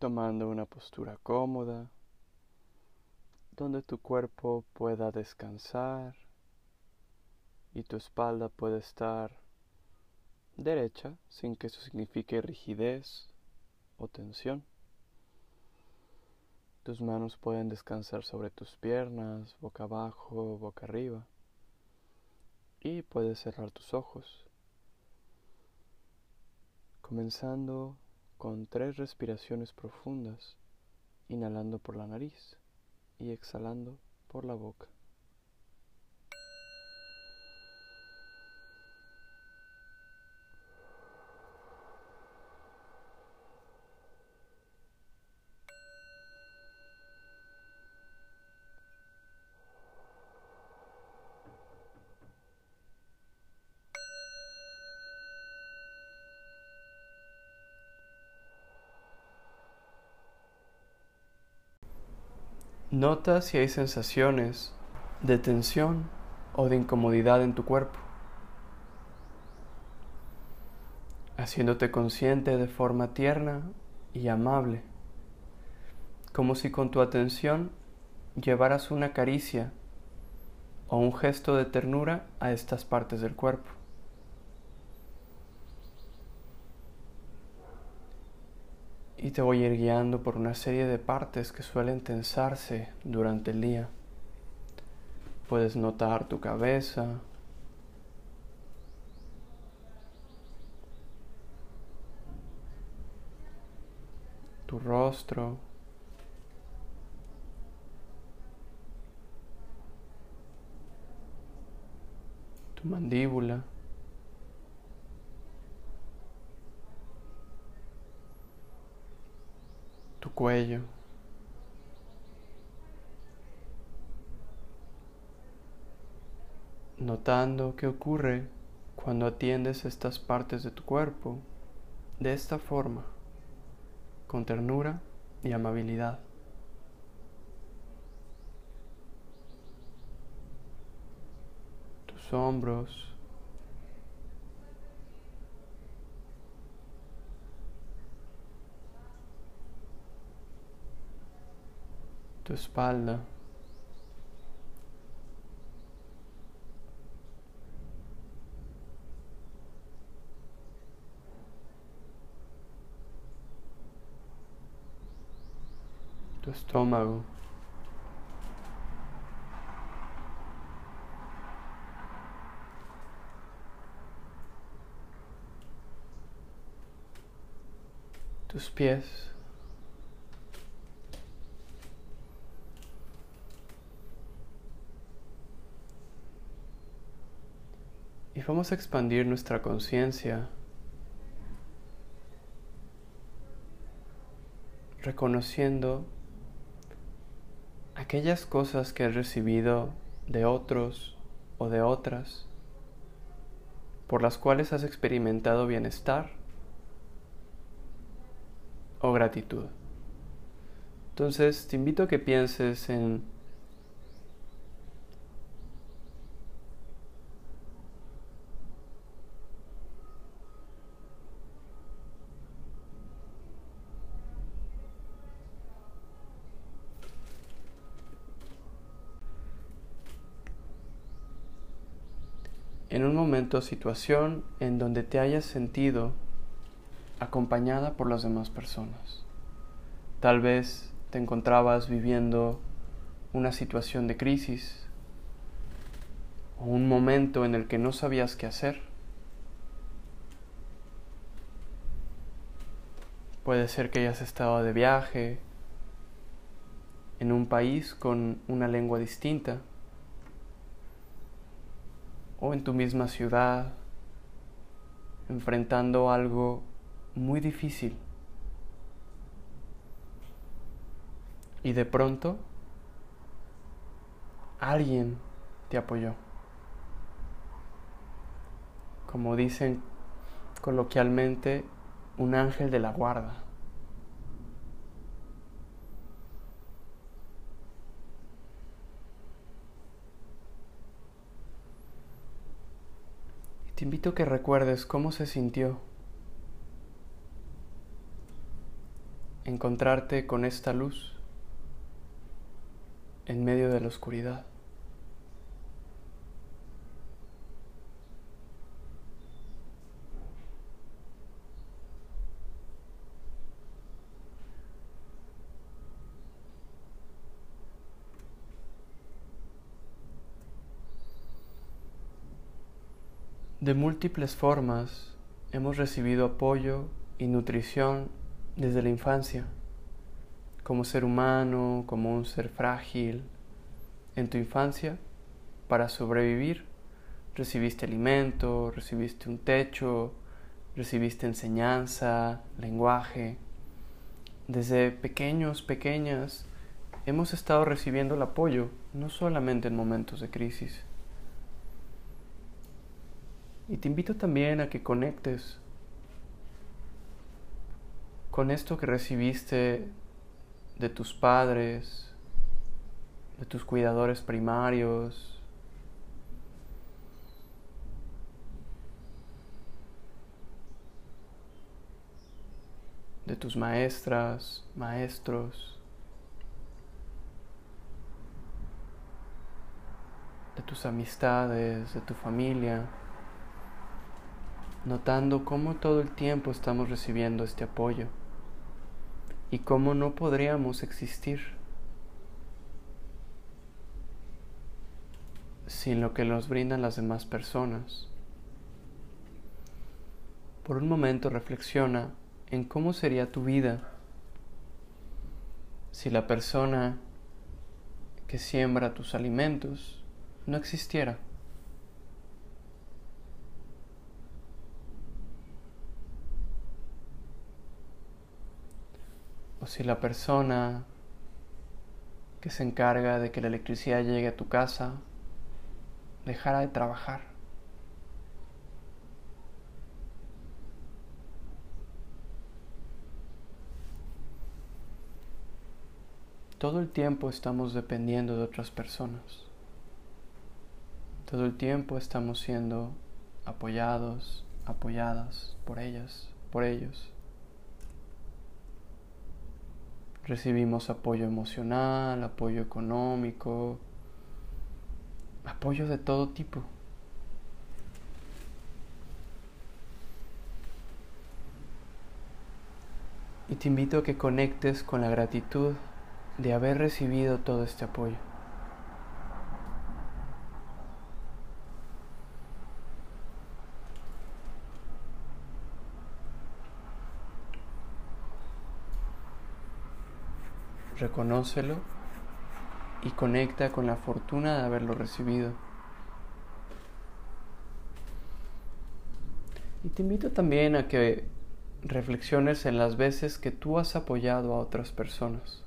tomando una postura cómoda, donde tu cuerpo pueda descansar y tu espalda puede estar derecha sin que eso signifique rigidez o tensión. Tus manos pueden descansar sobre tus piernas, boca abajo, boca arriba. Y puedes cerrar tus ojos. Comenzando con tres respiraciones profundas, inhalando por la nariz y exhalando por la boca. Nota si hay sensaciones de tensión o de incomodidad en tu cuerpo, haciéndote consciente de forma tierna y amable, como si con tu atención llevaras una caricia o un gesto de ternura a estas partes del cuerpo. Y te voy ir guiando por una serie de partes que suelen tensarse durante el día. Puedes notar tu cabeza, tu rostro, tu mandíbula. Tu cuello. Notando qué ocurre cuando atiendes estas partes de tu cuerpo de esta forma, con ternura y amabilidad. Tus hombros, tu espalda. Tu estómago. Tus pies. Vamos a expandir nuestra conciencia reconociendo aquellas cosas que has recibido de otros o de otras por las cuales has experimentado bienestar o gratitud. Entonces te invito a que pienses en en un momento o situación en donde te hayas sentido acompañada por las demás personas. Tal vez te encontrabas viviendo una situación de crisis o un momento en el que no sabías qué hacer. Puede ser que hayas estado de viaje en un país con una lengua distinta o en tu misma ciudad, enfrentando algo muy difícil. Y de pronto, alguien te apoyó. Como dicen coloquialmente, un ángel de la guarda. Te invito a que recuerdes cómo se sintió encontrarte con esta luz en medio de la oscuridad. De múltiples formas hemos recibido apoyo y nutrición desde la infancia, como ser humano, como un ser frágil. En tu infancia, para sobrevivir, recibiste alimento, recibiste un techo, recibiste enseñanza, lenguaje. Desde pequeños, pequeñas, hemos estado recibiendo el apoyo, no solamente en momentos de crisis. Y te invito también a que conectes con esto que recibiste de tus padres, de tus cuidadores primarios, de tus maestras, maestros, de tus amistades, de tu familia notando cómo todo el tiempo estamos recibiendo este apoyo y cómo no podríamos existir sin lo que nos brindan las demás personas. Por un momento reflexiona en cómo sería tu vida si la persona que siembra tus alimentos no existiera. O si la persona que se encarga de que la electricidad llegue a tu casa dejara de trabajar. Todo el tiempo estamos dependiendo de otras personas. Todo el tiempo estamos siendo apoyados, apoyadas por ellas, por ellos. Recibimos apoyo emocional, apoyo económico, apoyo de todo tipo. Y te invito a que conectes con la gratitud de haber recibido todo este apoyo. Reconócelo y conecta con la fortuna de haberlo recibido. Y te invito también a que reflexiones en las veces que tú has apoyado a otras personas.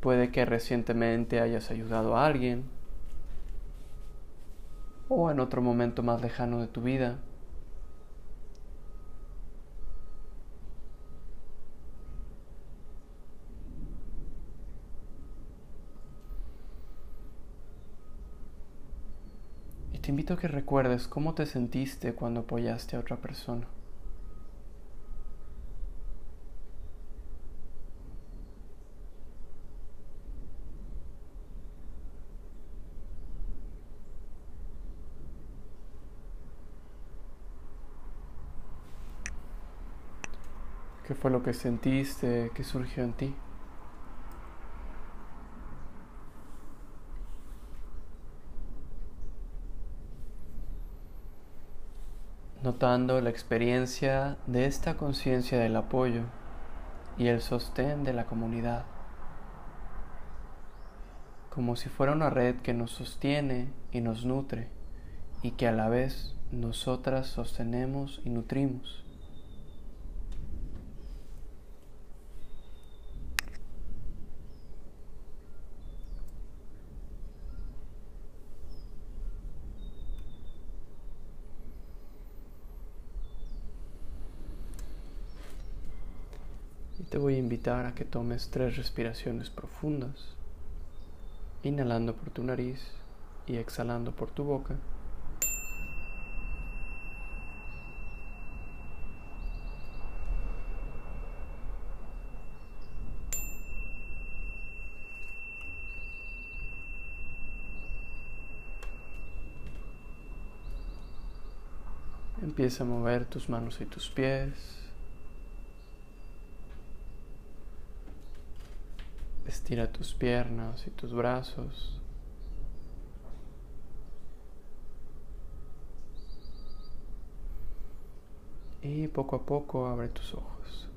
Puede que recientemente hayas ayudado a alguien o en otro momento más lejano de tu vida. Te invito a que recuerdes cómo te sentiste cuando apoyaste a otra persona. ¿Qué fue lo que sentiste? ¿Qué surgió en ti? La experiencia de esta conciencia del apoyo y el sostén de la comunidad, como si fuera una red que nos sostiene y nos nutre y que a la vez nosotras sostenemos y nutrimos. te voy a invitar a que tomes tres respiraciones profundas, inhalando por tu nariz y exhalando por tu boca. Empieza a mover tus manos y tus pies. Estira tus piernas y tus brazos. Y poco a poco abre tus ojos.